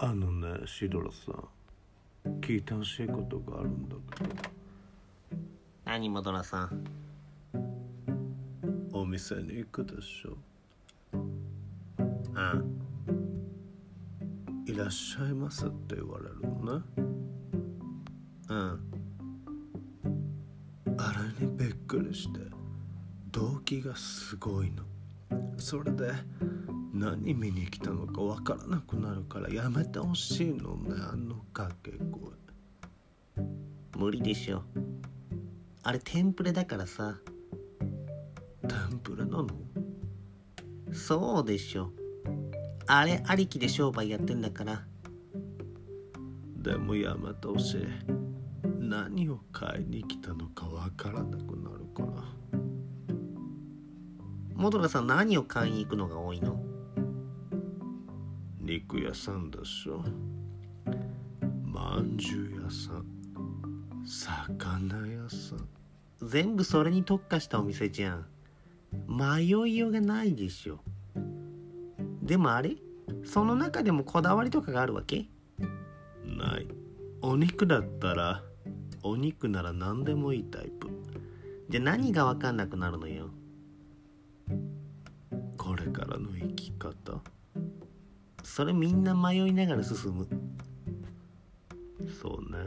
あのねシドラさん聞いてほしいことがあるんだけど。何もドラさん？お店に行くでしょ。うん。いらっしゃいませって言われるのね。うん。あれにびっくりして動機がすごいの。それで何見に来たのかわからなくなるからやめてほしいのねあの掛け声。無理でしょ。あれテンプレだからさ。テンプレなの？そうでしょ。あれありきで商売やってんだから。でもやめてほしい。何を買いに来たのかわからなくなるから。モドラさん何を買いに行くのが多いの？肉屋さんでしょ。まんじゅう屋さん。魚屋さん。全部それに特化したお店じゃん。迷いようがないでしょ。でもあれ？その中でもこだわりとかがあるわけ？ない。お肉だったらお肉なら何でもいいタイプ。じゃあ何が分かんなくなるのよ？これからの生き方。それみんな迷いながら進む。そうね。